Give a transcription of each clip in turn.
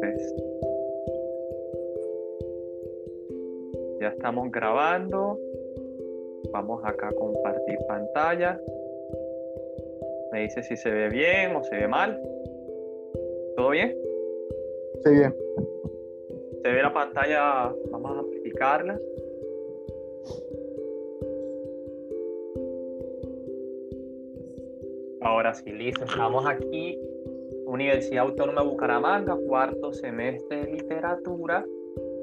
Pues, ya estamos grabando. Vamos acá a compartir pantalla. Me dice si se ve bien o se ve mal. ¿Todo bien? Sí, bien. Se ve la pantalla, vamos a amplificarla. Ahora sí, listo. Estamos aquí, Universidad Autónoma de Bucaramanga, cuarto semestre de literatura.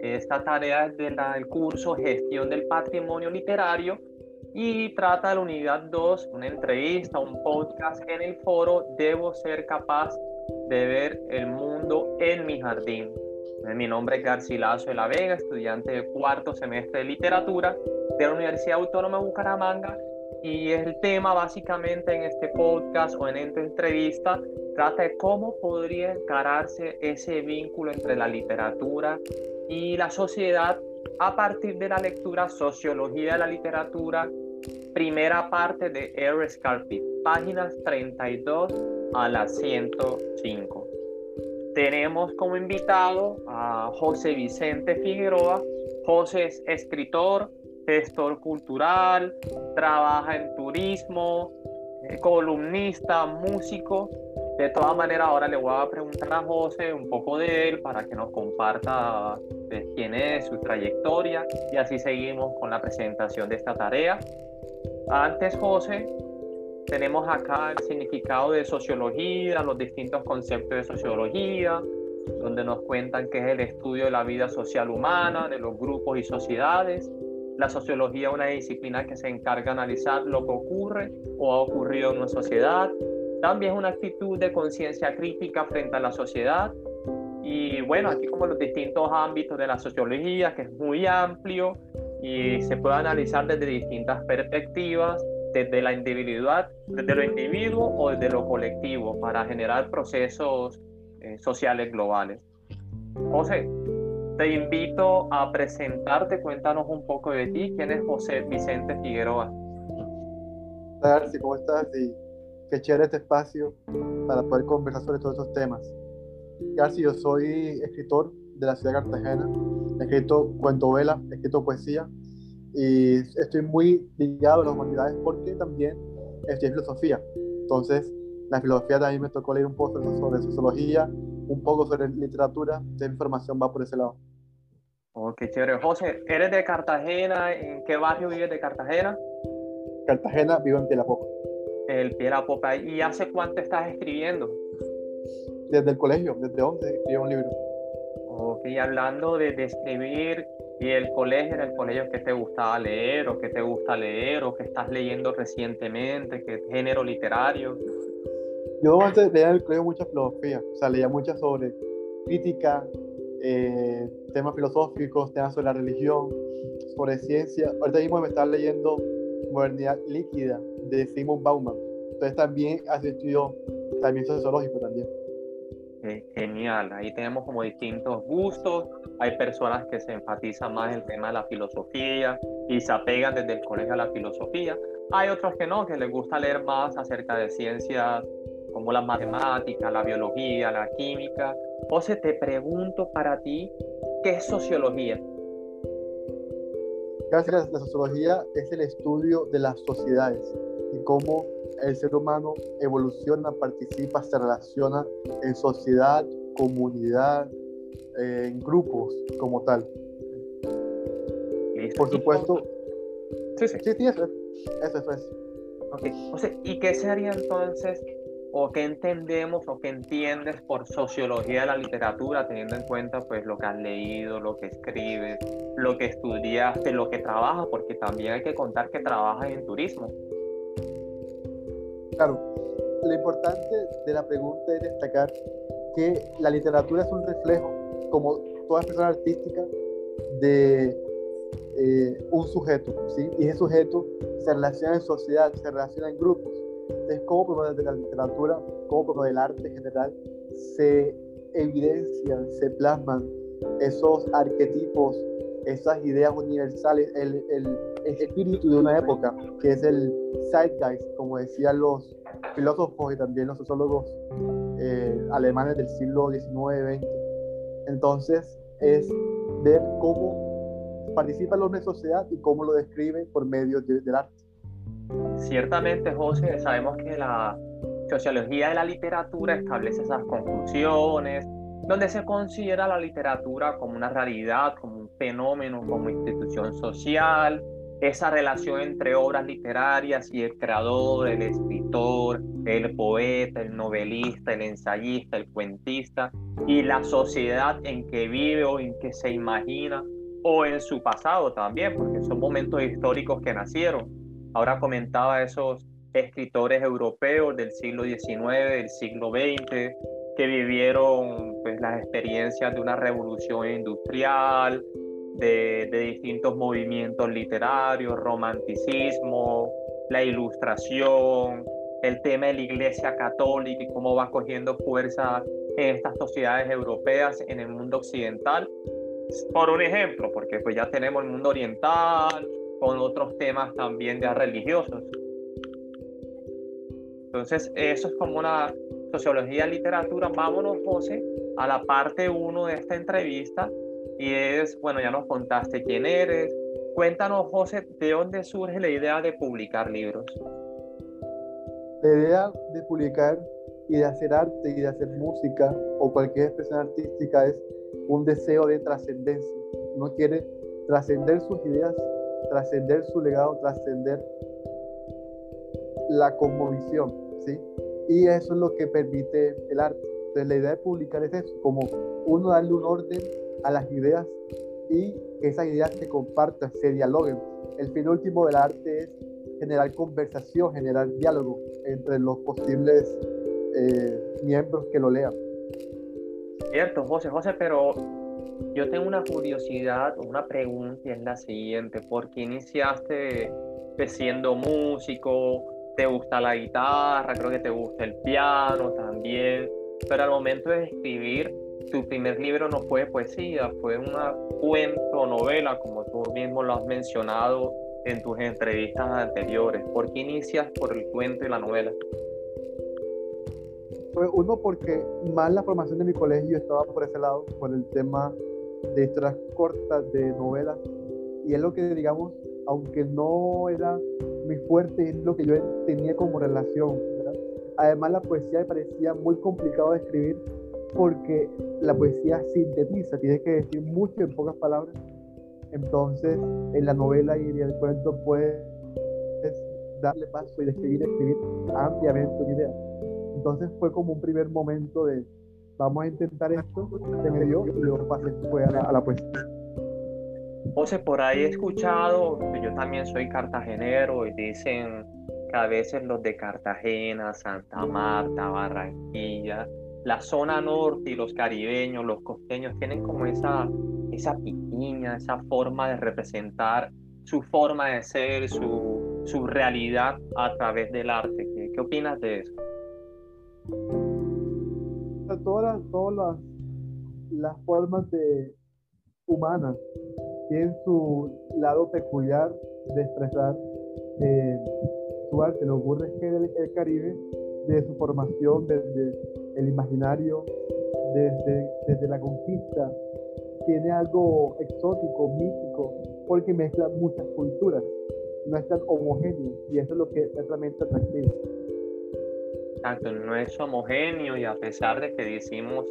Esta tarea es del curso Gestión del Patrimonio Literario y trata de la unidad 2, una entrevista, un podcast en el foro Debo ser capaz de ver el mundo en mi jardín. Mi nombre es Garcilaso de la Vega, estudiante de cuarto semestre de literatura de la Universidad Autónoma de Bucaramanga y el tema básicamente en este podcast o en esta entrevista trata de cómo podría encararse ese vínculo entre la literatura y la sociedad a partir de la lectura Sociología de la Literatura, primera parte de R. Scarpit, páginas 32 a la 105. Tenemos como invitado a José Vicente Figueroa. José es escritor, gestor cultural, trabaja en turismo, eh, columnista, músico. De todas maneras, ahora le voy a preguntar a José un poco de él para que nos comparta de quién es, su trayectoria y así seguimos con la presentación de esta tarea. Antes, José, tenemos acá el significado de sociología, los distintos conceptos de sociología, donde nos cuentan que es el estudio de la vida social humana, de los grupos y sociedades, la sociología es una disciplina que se encarga de analizar lo que ocurre o ha ocurrido en una sociedad. También es una actitud de conciencia crítica frente a la sociedad. Y bueno, aquí como los distintos ámbitos de la sociología, que es muy amplio y se puede analizar desde distintas perspectivas, desde la individualidad, desde lo individuo o desde lo colectivo, para generar procesos eh, sociales globales. José, te invito a presentarte, cuéntanos un poco de ti. ¿Quién es José Vicente Figueroa? Darcy, ¿cómo estás? Y qué chévere este espacio para poder conversar sobre todos estos temas. Garci, yo soy escritor de la ciudad de Cartagena, he escrito cuentovela, he escrito poesía y estoy muy ligado a las humanidades porque también estudié filosofía. Entonces, la filosofía también me tocó leer un poco sobre sociología, un poco sobre literatura, de información va por ese lado. Oh, qué chévere. José, ¿eres de Cartagena? ¿En qué barrio vives de Cartagena? Cartagena, vivo en Pielapopa. El Pielapopa. ¿Y hace cuánto estás escribiendo? Desde el colegio, desde 11 escribí un libro. Ok, hablando de, de escribir y el colegio, en el colegio que te gustaba leer o que te gusta leer o que estás leyendo recientemente, qué género literario. Yo antes leía en el colegio mucha filosofía, o sea, leía mucha sobre crítica, eh, temas filosóficos, temas sobre la religión, sobre ciencia. Ahorita mismo me está leyendo Modernidad Líquida de Simon Bauman. Entonces también hace estudio también sociológico también. Genial, ahí tenemos como distintos gustos. Hay personas que se enfatizan más el tema de la filosofía y se apegan desde el colegio a la filosofía. Hay otros que no, que les gusta leer más acerca de ciencias como la matemática, la biología, la química. José, te pregunto para ti, ¿qué es sociología? Gracias. La sociología es el estudio de las sociedades y cómo el ser humano evoluciona, participa, se relaciona en sociedad, comunidad, en grupos como tal. Por supuesto. Sí, sí. Sí, sí, eso es. Eso es. Ok, José, ¿y qué sería entonces o qué entendemos o qué entiendes por sociología de la literatura, teniendo en cuenta pues lo que has leído, lo que escribes, lo que estudiaste, lo que trabajas, porque también hay que contar que trabajas en turismo. Claro, lo importante de la pregunta es destacar que la literatura es un reflejo, como toda persona artística, de eh, un sujeto, ¿sí? Y ese sujeto se relaciona en sociedad, se relaciona en grupos entonces, cómo por de la literatura, cómo por del arte en general, se evidencian, se plasman esos arquetipos, esas ideas universales, el, el, espíritu de una época, que es el zeitgeist, como decían los, filósofos y también los sociólogos eh, alemanes del siglo XIX-XX. Entonces, es ver cómo participa el hombre sociedad y cómo lo describe por medio del arte. Ciertamente, José, sabemos que la sociología de la literatura establece esas conclusiones, donde se considera la literatura como una realidad, como un fenómeno, como institución social, esa relación entre obras literarias y el creador, el escritor, el poeta, el novelista, el ensayista, el cuentista, y la sociedad en que vive o en que se imagina, o en su pasado también, porque son momentos históricos que nacieron. Ahora comentaba esos escritores europeos del siglo XIX, del siglo XX, que vivieron pues, las experiencias de una revolución industrial, de, distintos movimientos literarios, romanticismo, la ilustración, el tema de la Iglesia Católica y cómo va cogiendo fuerza en estas sociedades europeas, en el mundo occidental. Por un ejemplo, porque pues ya tenemos el mundo oriental con otros temas también ya religiosos. Entonces, eso es como una sociología literatura. Vámonos, José, a la parte 1 de esta entrevista y es, bueno, ya nos contaste quién eres. Cuéntanos, José, ¿de dónde surge la idea de publicar libros? La idea de publicar y de hacer arte y de hacer música o cualquier expresión artística es un deseo de trascendencia. Uno quiere trascender sus ideas, trascender su legado, trascender la conmovisión, ¿sí? Y eso es lo que permite el arte. Entonces la idea de publicar es eso, como uno darle un orden a las ideas y que esas ideas se compartan, se dialoguen. El fin último del arte es generar conversación, generar diálogo entre los posibles eh, miembros que lo lean. Cierto, José, José, pero yo tengo una curiosidad, una pregunta y es la siguiente. ¿Por qué iniciaste siendo músico? ¿Te gusta la guitarra? Creo que te gusta el piano también. Pero al momento de escribir, tu primer libro no fue poesía, fue una cuento, novela, como tú mismo lo has mencionado en tus entrevistas anteriores. ¿Por qué inicias por el cuento y la novela? Uno, porque más la formación de mi colegio estaba por ese lado, por el tema de historias cortas, de novelas, y es lo que, digamos, aunque no era muy fuerte, es lo que yo tenía como relación. Además, la poesía me parecía muy complicado de escribir porque la poesía sintetiza, tiene que decir mucho en pocas palabras. Entonces, en la novela y en el cuento puedes darle paso y describir, escribir ampliamente una idea. Entonces fue como un primer momento de vamos a intentar esto, se me dio y luego pasé fue a la, a la. José, por ahí he escuchado, yo también soy cartagenero y dicen que a veces los de Cartagena, Santa Marta, Barranquilla, la zona norte y los caribeños, los costeños, tienen como esa, esa piquiña, esa forma de representar su forma de ser, su, su realidad a través del arte. ¿Qué, qué opinas de eso? Todas, todas las, formas de, humanas tienen su lado peculiar de expresar eh, su arte. Lo que el, el Caribe, de su formación desde el imaginario desde, desde la conquista, tiene algo exótico, mítico, porque mezcla muchas culturas, no es tan homogéneo y eso es lo que es realmente atractivo. Exacto, no es homogéneo y a pesar de que decimos,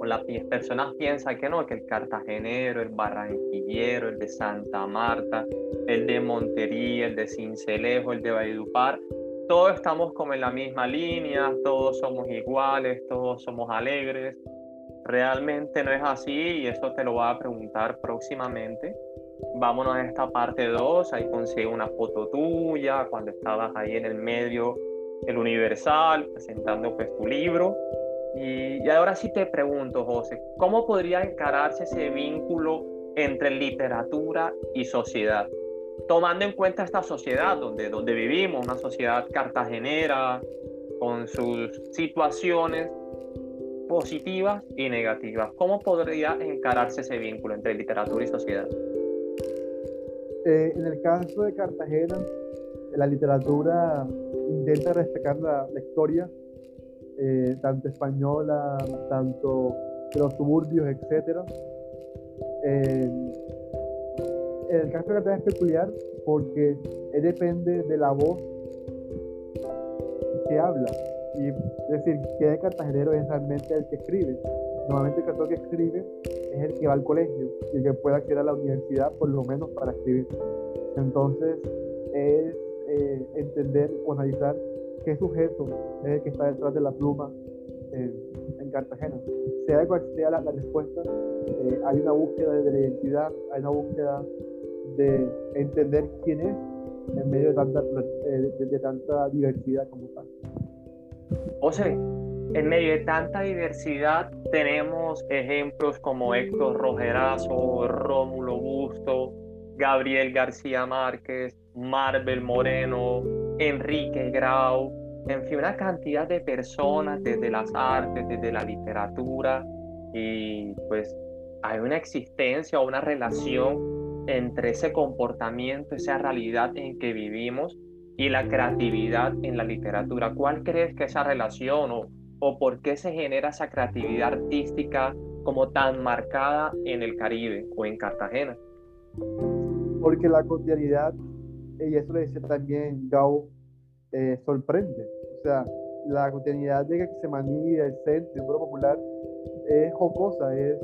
o las personas piensan que no, que el cartagenero, el barranquillero, el de Santa Marta, el de Montería, el de Cincelejo, el de Valledupar, todos estamos como en la misma línea, todos somos iguales, todos somos alegres. Realmente no es así y eso te lo voy a preguntar próximamente. Vámonos a esta parte 2, ahí consigo una foto tuya cuando estabas ahí en el medio el Universal presentando pues tu libro. Y, ahora sí te pregunto, José, ¿cómo podría encararse ese vínculo entre literatura y sociedad? tomando en cuenta esta sociedad donde, donde vivimos, una sociedad cartagenera, con sus situaciones positivas y negativas. ¿Cómo podría encararse ese vínculo entre literatura y sociedad? Eh, en el caso de Cartagena, la literatura intenta respetar la, historia, eh, tanto española, tanto de los suburbios, etc. el caso de Cartagena es peculiar porque depende de la voz que habla. Y, es decir, que el cartagenero es realmente el que escribe. Normalmente el cartón que escribe es el que va al colegio y el que puede acceder a la universidad por lo menos para escribir. Entonces es eh, entender o analizar qué sujeto es el que está detrás de la pluma en Cartagena. Sea cual sea la, respuesta, eh, hay una búsqueda de la identidad, hay una búsqueda de entender quién es en medio de tanta, eh, de, tanta diversidad como tal. José, en medio de tanta diversidad tenemos ejemplos como Héctor Rogerazo, Rómulo Busto, Gabriel García Márquez, Marvel Moreno, Enrique Grau, en fin, una cantidad de personas desde las artes, desde la literatura, y pues hay una existencia o una relación entre ese comportamiento, esa realidad en que vivimos y la creatividad en la literatura. ¿Cuál crees que esa relación o, o por qué se genera esa creatividad artística como tan marcada en el Caribe o en Cartagena? Porque la cotidianidad, y eso le dice también Gao, eh, sorprende. O sea, la cotidianidad de Gexemaní, el centro, el popular, es jocosa, es,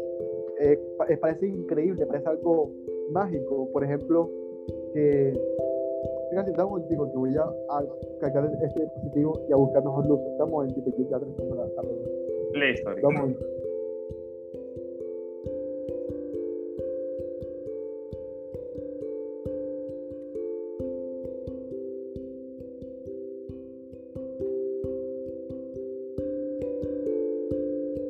es, parece increíble, parece algo mágico. Por ejemplo, que Fíjate, dame un momentico que voy a, a, cargar este dispositivo y a buscar mejor luz. Estamos en tipo ya tenemos la tarde. Listo. Vamos.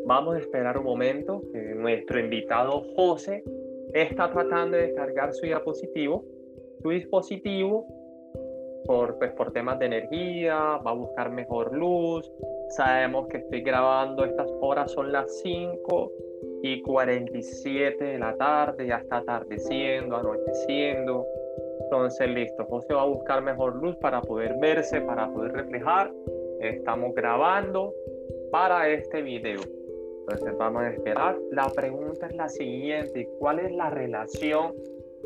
Vamos a esperar un momento que nuestro invitado José está tratando de descargar su diapositivo, su dispositivo por, pues, por temas de energía, va a buscar mejor luz. Sabemos que estoy grabando, estas horas son las 5 y 47 de la tarde, ya está atardeciendo, anocheciendo. Entonces, listo, José va a buscar mejor luz para poder verse, para poder reflejar. Estamos grabando para este video. Entonces, vamos a esperar. La pregunta es la siguiente, ¿cuál es la relación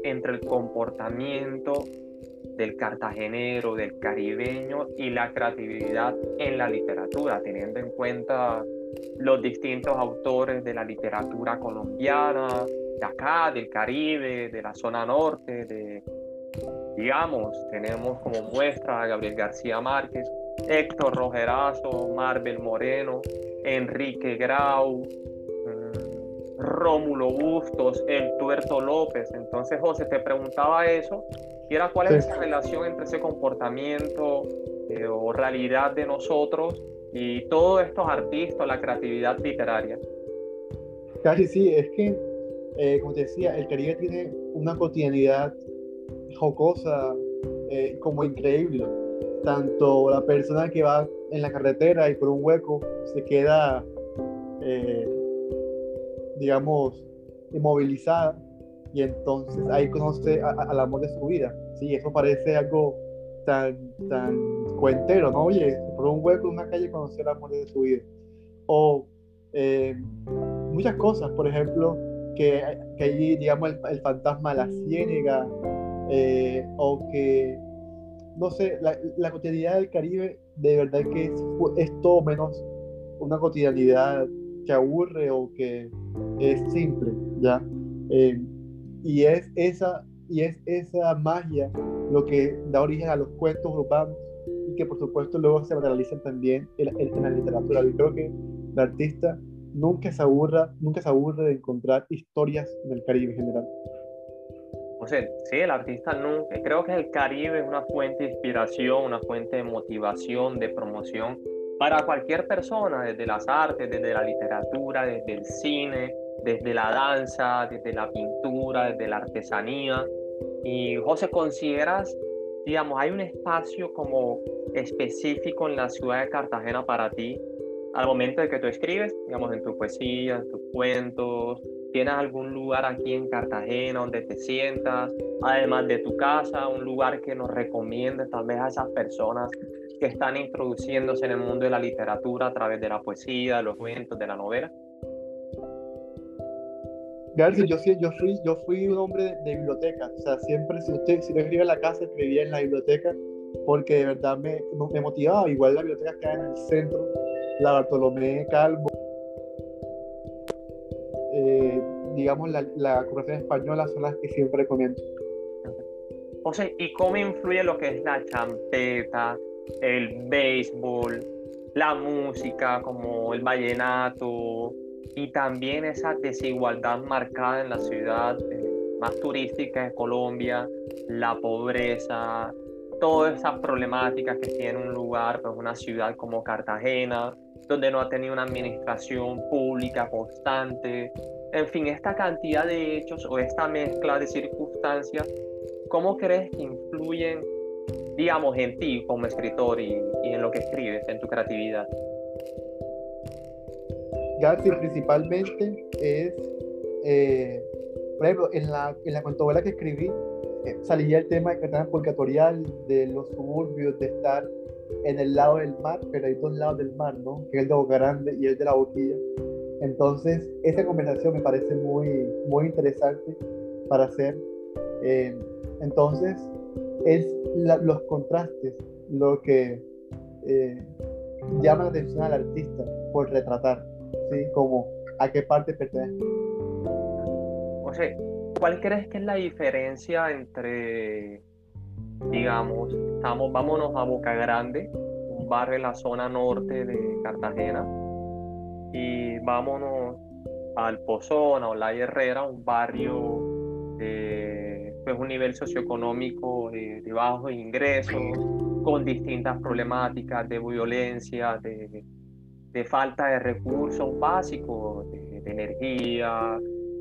entre el comportamiento del cartagenero, del caribeño y la creatividad en la literatura, teniendo en cuenta los distintos autores de la literatura colombiana, de acá, del Caribe, de la zona norte, de, digamos, tenemos como muestra a Gabriel García Márquez, Héctor Rogerazo, Marvel Moreno, Enrique Grau, mm, Rómulo Bustos, El Tuerto López. Entonces, José, te preguntaba eso cuál es esa relación entre ese comportamiento eh, o realidad de nosotros y todos estos artistas, la creatividad literaria. Casi sí, es que, eh, como te decía, el Caribe tiene una cotidianidad jocosa, eh, como increíble. Tanto la persona que va en la carretera y por un hueco se queda, digamos, inmovilizada y entonces ahí conoce al amor de su vida. Sí, eso parece algo tan, tan cuentero, ¿no? Oye, por un hueco en una calle conocer al amor de su vida. O eh, muchas cosas, por ejemplo, que, que allí, digamos, el, fantasma de la ciénega, eh, o que, no sé, la, cotidianidad del Caribe de verdad que es, es todo menos una cotidianidad que aburre o que es simple, ¿ya? Eh, y es esa, y es esa magia lo que da origen a los cuentos urbanos y que por supuesto luego se realizan también en, la literatura. Yo creo que el artista nunca se aburra, nunca se aburre de encontrar historias del Caribe en general. Sea, sí, el artista nunca, creo que el Caribe es una fuente de inspiración, una fuente de motivación, de promoción para cualquier persona, desde las artes, desde la literatura, desde el cine, desde la danza, desde la pintura, desde la artesanía. Y José, ¿consideras, digamos, hay un espacio como específico en la ciudad de Cartagena para ti al momento de que tú escribes, digamos, en tu poesía, en tus cuentos, ¿Tienes algún lugar aquí en Cartagena donde te sientas, además de tu casa, un lugar que nos recomiende tal vez a esas personas que están introduciéndose en el mundo de la literatura a través de la poesía, de los cuentos, de la novela? García, yo, yo, fui, yo fui un hombre de, biblioteca, o sea, siempre, si usted si no escribía en la casa, escribía en la biblioteca, porque de verdad me, me motivaba, igual la biblioteca que hay en el centro, la Bartolomé Calvo, digamos, la, la española son las que siempre recomiendo. José, ¿y cómo influye lo que es la champeta, el béisbol, la música como el vallenato y también esa desigualdad marcada en la ciudad eh, más turística de Colombia, la pobreza, todas esas problemáticas que tiene un lugar, pues una ciudad como Cartagena, donde no ha tenido una administración pública constante. En fin, esta cantidad de hechos o esta mezcla de circunstancias, ¿cómo crees que influyen, digamos, en ti como escritor y, en lo que escribes, en tu creatividad? García principalmente es, eh, por ejemplo, en la, en la que escribí, eh, salía el tema de purgatorial, de los suburbios, de estar en el lado del mar, pero hay dos lados del mar, ¿no? Que es el de Boca Grande y el de la Boquilla. Entonces, esa conversación me parece muy, muy interesante para hacer. Eh, entonces, es los contrastes lo que eh, llama la atención al artista por retratar, ¿sí? Como a qué parte pertenece. Sea, ¿cuál crees que es la diferencia entre digamos, estamos, vámonos a Boca Grande, un barrio en la zona norte de Cartagena, y vámonos al Pozón, o La Herrera, un barrio de pues, un nivel socioeconómico de, de bajos ingresos, con distintas problemáticas de violencia, de, de falta de recursos básicos, de, de energía,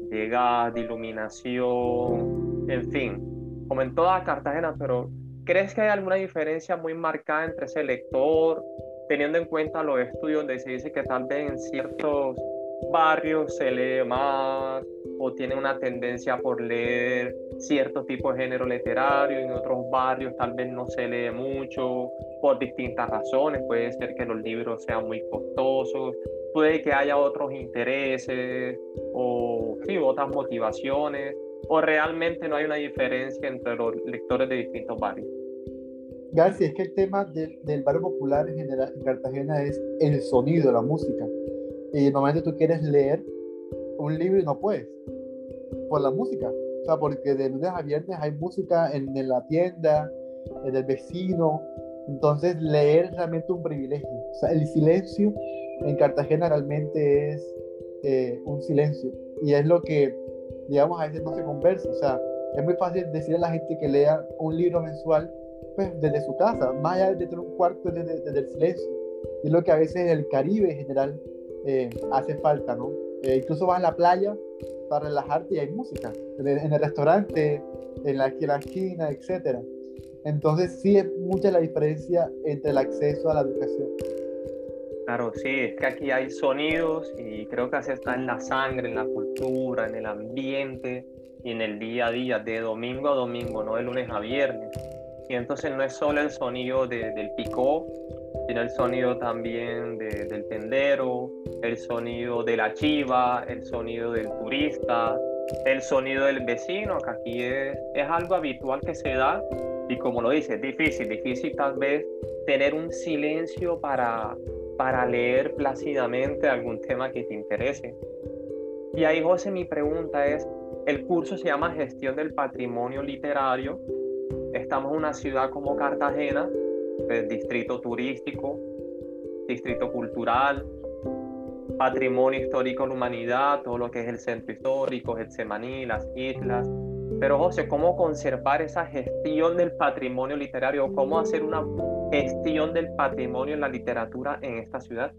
de gas, de iluminación, en fin, como en toda Cartagena, pero ¿crees que hay alguna diferencia muy marcada entre ese lector, teniendo en cuenta los estudios donde se dice que tal vez en ciertos barrios se lee más o tiene una tendencia por leer cierto tipo de género literario, en otros barrios tal vez no se lee mucho por distintas razones, puede ser que los libros sean muy costosos, puede que haya otros intereses o sí, otras motivaciones o realmente no hay una diferencia entre los lectores de distintos barrios? García, es que el tema del, del barrio popular en Cartagena es el sonido, la música. Y normalmente tú quieres leer un libro y no puedes, por la música. O sea, porque de lunes a viernes hay música en, la tienda, en el vecino. Entonces, leer es realmente un privilegio. O sea, el silencio en Cartagena realmente es eh, un silencio. Y es lo que digamos, a veces no se conversa. O sea, es muy fácil decirle a la gente que lea un libro mensual pues, desde su casa, más allá de tener un cuarto desde, el silencio. Y es lo que a veces en el Caribe en general eh, hace falta, ¿no? Eh, incluso vas a la playa para relajarte y hay música, en el, restaurante, en la, en la esquina, etc. Entonces sí es mucha la diferencia entre el acceso a la educación. Claro, sí, es que aquí hay sonidos y creo que así está en la sangre, en la cultura, en el ambiente y en el día a día, de domingo a domingo, no de lunes a viernes. Y entonces no es solo el sonido del picó, sino el sonido también del tendero, el sonido de la chiva, el sonido del turista, el sonido del vecino, que aquí es, es algo habitual que se da y como lo dice, es difícil, difícil tal vez tener un silencio para para leer plácidamente algún tema que te interese. Y ahí, José, mi pregunta es, el curso se llama Gestión del Patrimonio Literario. Estamos en una ciudad como Cartagena, el distrito turístico, distrito cultural, patrimonio histórico de la humanidad, todo lo que es el centro histórico, el Semaní, las islas. Pero José, ¿cómo conservar esa gestión del patrimonio literario? ¿Cómo hacer una gestión del patrimonio en la literatura en esta ciudad?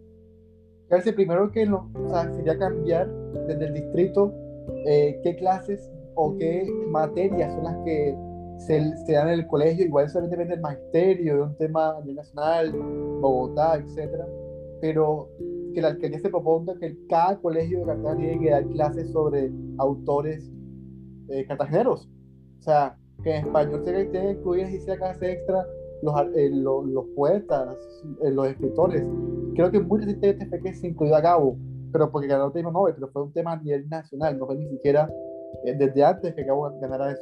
Casi primero que lo, o sea, sería cambiar desde el distrito eh, qué clases o qué materias son las que se, se, dan en el colegio, igual eso depende del magisterio, de un tema nacional, Bogotá, etc. Pero que la alcaldía se proponga que cada colegio de Cartagena tiene que dar clases sobre autores eh, cartageneros. O sea, que en español se que incluir y sea clase extra los, eh, los, los, poetas, eh, los escritores. Creo que muy recientemente fue que se incluyó a cabo, pero porque ganó el tema Nobel, pero fue un tema a nivel nacional, no fue ni siquiera desde antes que acabo de ganar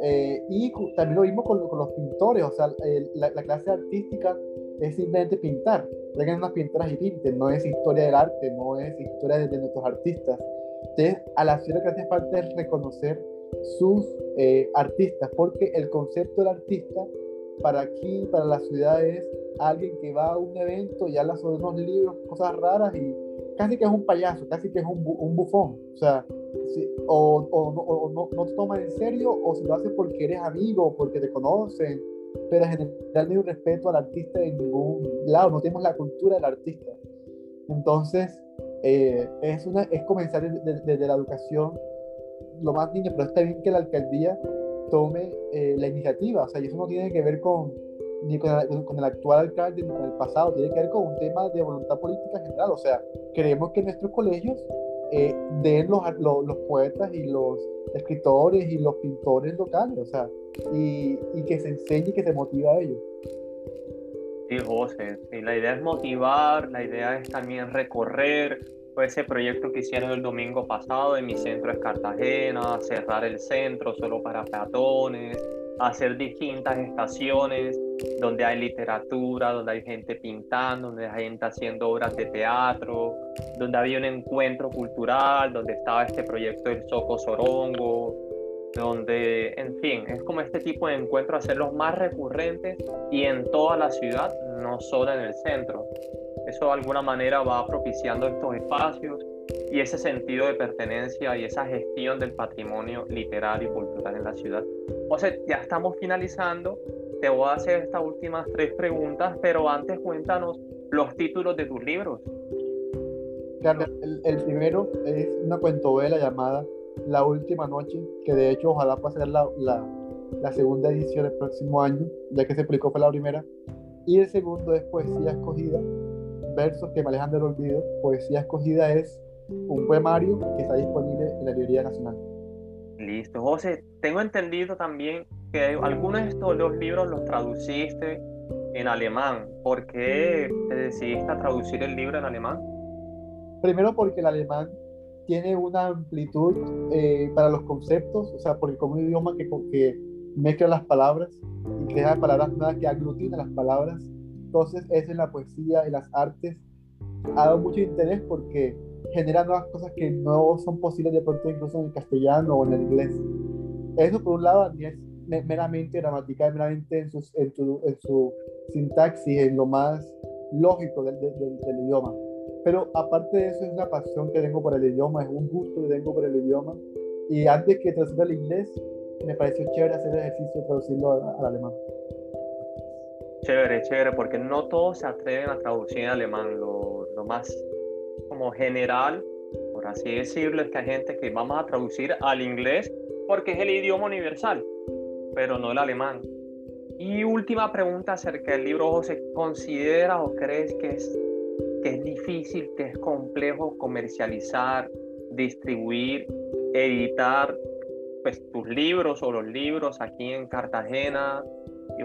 eso. y también lo vimos con, con los pintores, o sea, la, la, clase artística es simplemente pintar, traigan unas pinturas y pinten, no es historia del arte, no es historia de, nuestros artistas. Entonces, a la ciudad que hace falta es reconocer sus eh, artistas, porque el concepto del artista para aquí, para la ciudad, es alguien que va a un evento y habla sobre unos libros, cosas raras y casi que es un payaso, casi que es un, un bufón. O sea, o, o, no, no, te toman en serio o si lo haces porque eres amigo, porque te conocen. Pero en general no hay un respeto al artista en ningún lado, no tenemos la cultura del artista. Entonces, eh, es, una, es comenzar desde, la educación lo más niño, pero está bien que la alcaldía tome eh, la iniciativa, o sea, y eso no tiene que ver con, ni con el, con el, actual alcalde, ni con el pasado, tiene que ver con un tema de voluntad política general, o sea, queremos que nuestros colegios eh, den los, los, los poetas y los escritores y los pintores locales, o sea, y, y que se enseñe y que se motive a ellos. Sí, José, la idea es motivar, la idea es también recorrer fue ese proyecto que hicieron el domingo pasado en mi centro es Cartagena, cerrar el centro solo para peatones, hacer distintas estaciones donde hay literatura, donde hay gente pintando, donde hay gente haciendo obras de teatro, donde había un encuentro cultural, donde estaba este proyecto del Soco Sorongo, donde, en fin, es como este tipo de encuentros, hacerlos más recurrentes y en toda la ciudad, no solo en el centro. Eso de alguna manera va propiciando estos espacios y ese sentido de pertenencia y esa gestión del patrimonio literario y cultural en la ciudad. O sea, ya estamos finalizando. Te voy a hacer estas últimas tres preguntas, pero antes cuéntanos los títulos de tus libros. El, primero es una cuentovela llamada la última noche, que de hecho ojalá pueda ser la, la, la, segunda edición el próximo año, ya que se publicó fue la primera. Y el segundo es Poesía Escogida, versos que me alejan del olvido. Poesía Escogida es un poemario que está disponible en la Librería Nacional. Listo, José. Tengo entendido también que algunos de estos dos libros los traduciste en alemán. ¿Por qué te decidiste a traducir el libro en alemán? Primero porque el alemán tiene una amplitud eh, para los conceptos, o sea, porque como un idioma que, mezcla las palabras y crea palabras nuevas que aglutina las palabras, entonces eso en la poesía y las artes ha dado mucho interés porque genera nuevas cosas que no son posibles de pronto incluso en el castellano o en el inglés. Eso por un lado es meramente gramatical, meramente en, su, sintaxis, en lo más lógico del idioma pero aparte de eso, es una pasión que tengo por el idioma, es un gusto que tengo por el idioma. Y antes que traducirlo al inglés, me pareció chévere hacer el ejercicio de traducirlo al, alemán. Chévere, chévere, porque no todos se atreven a traducir en alemán. Lo, lo más como general, por así decirlo, es que hay gente que vamos a traducir al inglés porque es el idioma universal, pero no el alemán. Y última pregunta acerca del libro, José, ¿considera o crees que es que es difícil, que es complejo comercializar, distribuir, editar pues, tus libros o los libros aquí en Cartagena,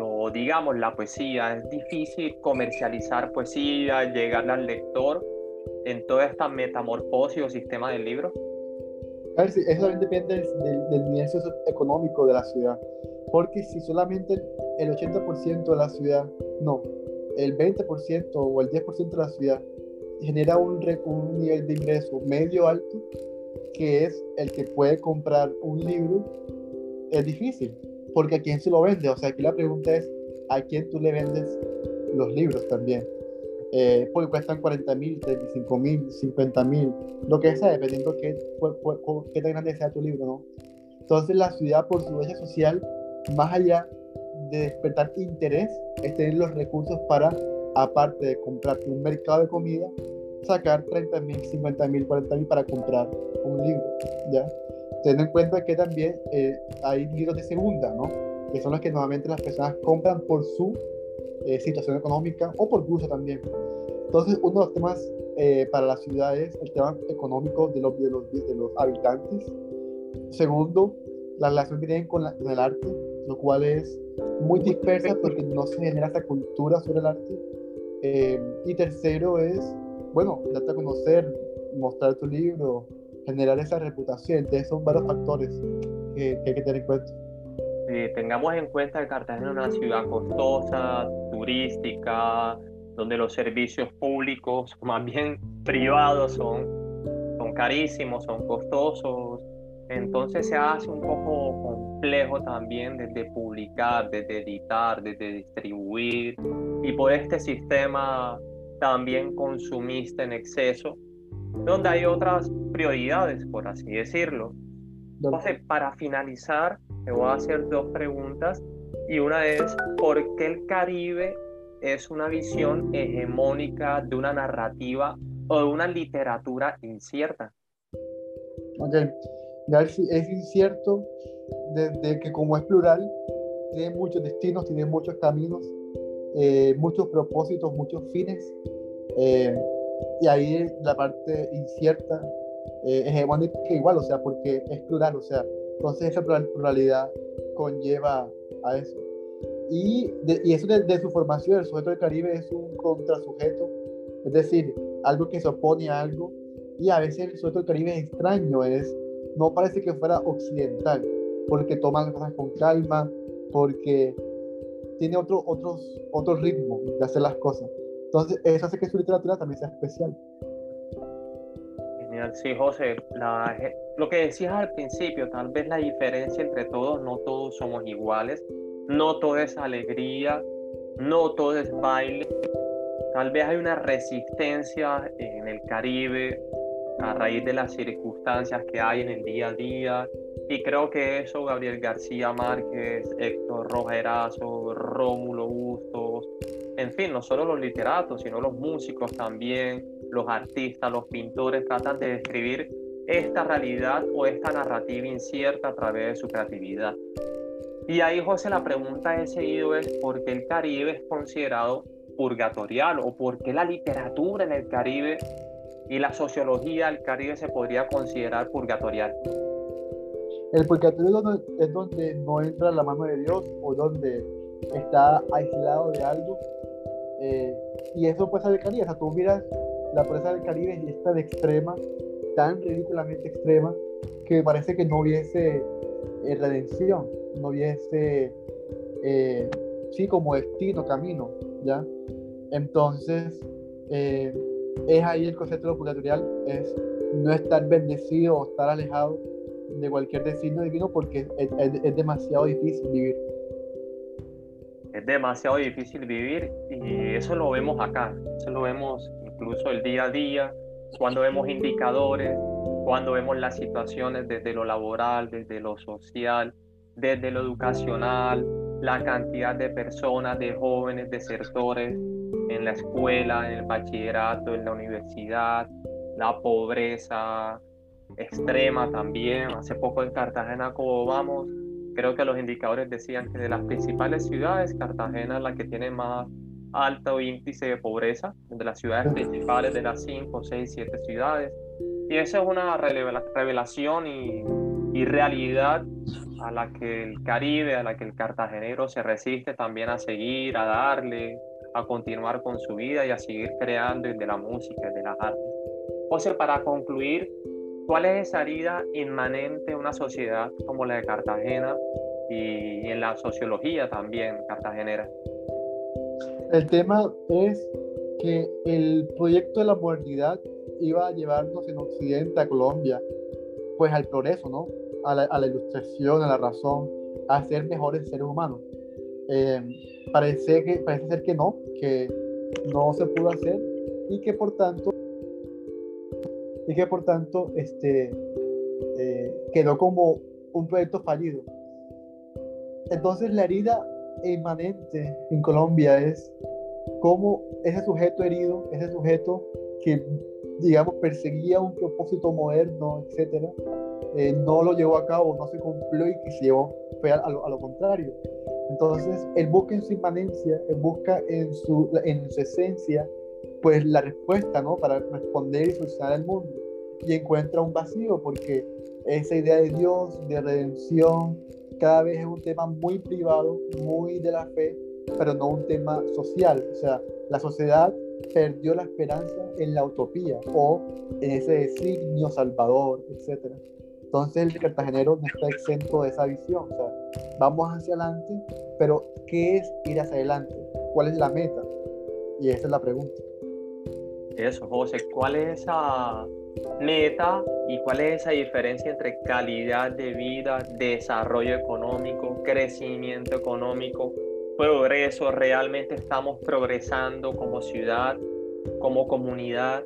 o digamos la poesía. Es difícil comercializar poesía, llegar al lector en toda esta metamorfosis o sistema del libro. A ver, eso también depende del, del, nivel económico de la ciudad. Porque si solamente el 80% de la ciudad, no, el 20% o el 10% de la ciudad genera un, un nivel de ingreso medio alto, que es el que puede comprar un libro, es difícil, porque a quién se lo vende. O sea, aquí la pregunta es, ¿a quién tú le vendes los libros también? Eh, porque cuestan 40 mil, 35 mil, 50 mil, lo que sea, dependiendo qué, qué tan grande sea tu libro, ¿no? Entonces la ciudad por su brecha social, más allá de despertar interés es tener los recursos para, aparte de comprarte un mercado de comida, sacar 30 mil, 50 mil, 40 mil para comprar un libro, ¿ya? Teniendo en cuenta que también eh, hay libros de segunda, ¿no? Que son los que normalmente las personas compran por su eh, situación económica o por gusto también. Entonces, uno de los temas eh, para la ciudad es el tema económico de los, de los, de los habitantes. Segundo, la relación que tienen con, el arte, lo cual es muy dispersa porque no se genera esa cultura sobre el arte. Eh, y tercero es, bueno, darte a conocer, mostrar tu libro, generar esa reputación. Entonces son varios factores que, que hay que tener en cuenta. Sí, tengamos en cuenta que Cartagena es una ciudad costosa, turística, donde los servicios públicos, más bien privados, son, son carísimos, son costosos. Entonces se hace un poco complejo también desde publicar, desde editar, desde distribuir y por este sistema también consumista en exceso, donde hay otras prioridades, por así decirlo. Entonces, para finalizar, te voy a hacer dos preguntas y una es, ¿por qué el Caribe es una visión hegemónica de una narrativa o de una literatura incierta. Ok, es incierto desde que como es plural, tiene muchos destinos, tiene muchos caminos, eh, muchos propósitos, muchos fines. Eh, y ahí la parte incierta, eh, hegemónica igual, o sea, porque es plural, o sea, entonces esa pluralidad conlleva a eso. Y, y eso de, su formación, el sujeto del Caribe es un contrasujeto, es decir, algo que se opone a algo. Y a veces el sujeto del Caribe es extraño, es, no parece que fuera occidental, porque toma las cosas con calma, porque tiene otro, otros, otro ritmo de hacer las cosas. Entonces, eso hace que su literatura también sea especial. Genial, sí, José. lo que decías al principio, tal vez la diferencia entre todos, no todos somos iguales, no todo es alegría, no todo es baile. Tal vez hay una resistencia en el Caribe a raíz de las circunstancias que hay en el día a día. Y creo que eso Gabriel García Márquez, Héctor Rogerazo, Rómulo Bustos, en fin, no solo los literatos, sino los músicos también, los artistas, los pintores, tratan de describir esta realidad o esta narrativa incierta a través de su creatividad. Y ahí, José, la pregunta he seguido es por qué el Caribe es considerado purgatorial o por qué la literatura en el Caribe y la sociología del Caribe se podría considerar purgatorial. El purgatorio es donde no entra la mano de Dios o donde está aislado de algo. Eh, y eso puede ser el Caribe. O sea, tú miras la presa del Caribe y está de extrema, tan ridículamente extrema, que parece que no hubiese eh, redención no hubiese, eh, sí, como destino, camino, ¿ya? Entonces, eh, es ahí el concepto de lo purgatorial, es no estar bendecido o estar alejado de cualquier destino divino porque es, es, demasiado difícil vivir. Es demasiado difícil vivir y eso lo vemos acá, eso lo vemos incluso el día a día, cuando vemos indicadores, cuando vemos las situaciones desde lo laboral, desde lo social, desde lo educacional, la cantidad de personas, de jóvenes desertores en la escuela, en el bachillerato, en la universidad, la pobreza extrema también. Hace poco en Cartagena, como vamos, creo que los indicadores decían que de las principales ciudades, Cartagena es la que tiene más alto índice de pobreza, de las ciudades principales de las 5, 6, 7 ciudades. Y eso es una revelación y, y realidad a la que el Caribe, a la que el cartagenero se resiste también a seguir, a darle, a continuar con su vida y a seguir creando desde la música, desde las artes. José, para concluir, ¿cuál es esa herida inmanente en una sociedad como la de Cartagena y en la sociología también cartagenera? El tema es que el proyecto de la modernidad iba a llevarnos en Occidente, a Colombia, pues al progreso, ¿no? a la, ilustración, a la razón, a ser mejores seres humanos. Eh, parece, que, parece ser que no, que no se pudo hacer y que por tanto, y que por tanto este, eh, quedó como un proyecto fallido. Entonces la herida inmanente en Colombia es cómo ese sujeto herido, ese sujeto que, digamos, perseguía un propósito moderno, etcétera, eh, no lo llevó a cabo, no se cumplió y que se llevó fue a, lo, a lo, contrario. Entonces, él busca en su inmanencia, él busca en su, en su esencia pues la respuesta, ¿no? Para responder y solucionar el mundo. Y encuentra un vacío porque esa idea de Dios, de redención, cada vez es un tema muy privado, muy de la fe, pero no un tema social. O sea, la sociedad perdió la esperanza en la utopía o en ese designio salvador, etc. Entonces el cartagenero no está exento de esa visión. O sea, vamos hacia adelante, pero ¿qué es ir hacia adelante? ¿Cuál es la meta? Y esa es la pregunta. Eso, José, ¿cuál es esa meta y cuál es esa diferencia entre calidad de vida, desarrollo económico, crecimiento económico, progreso? ¿Realmente estamos progresando como ciudad, como comunidad?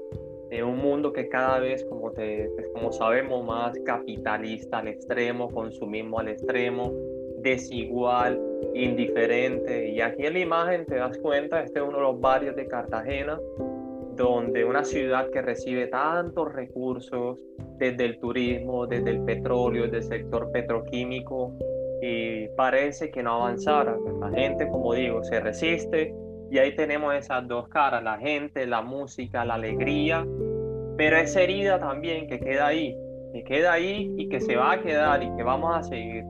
en un mundo que cada vez, como, te, pues, como sabemos, más capitalista al extremo, consumismo al extremo, desigual, indiferente. Y aquí en la imagen te das cuenta, este es uno de los barrios de Cartagena, donde una ciudad que recibe tantos recursos desde el turismo, desde el petróleo, desde el sector petroquímico, y parece que no avanzara. La gente, como digo, se resiste y ahí tenemos esas dos caras, la gente, la música, la alegría, pero esa herida también que queda ahí, que queda ahí y que se va a quedar y que vamos a seguir.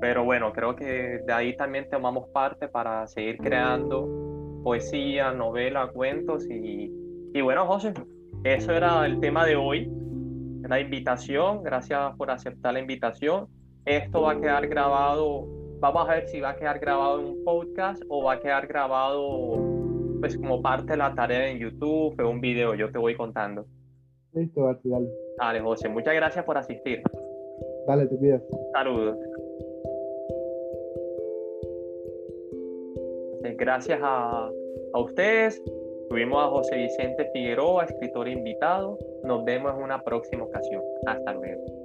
Pero bueno, creo que de ahí también tomamos parte para seguir creando poesía, novela, cuentos y, y bueno, José, eso era el tema de hoy, la invitación, gracias por aceptar la invitación. Esto va a quedar grabado, vamos a ver si va a quedar grabado en un podcast o va a quedar grabado pues como parte de la tarea en YouTube o un video, yo te voy contando. Listo, dale. Dale, José, muchas gracias por asistir. Dale, te pido. Saludos. gracias a, a ustedes. Tuvimos a José Vicente Figueroa, escritor invitado. Nos vemos en una próxima ocasión. Hasta luego.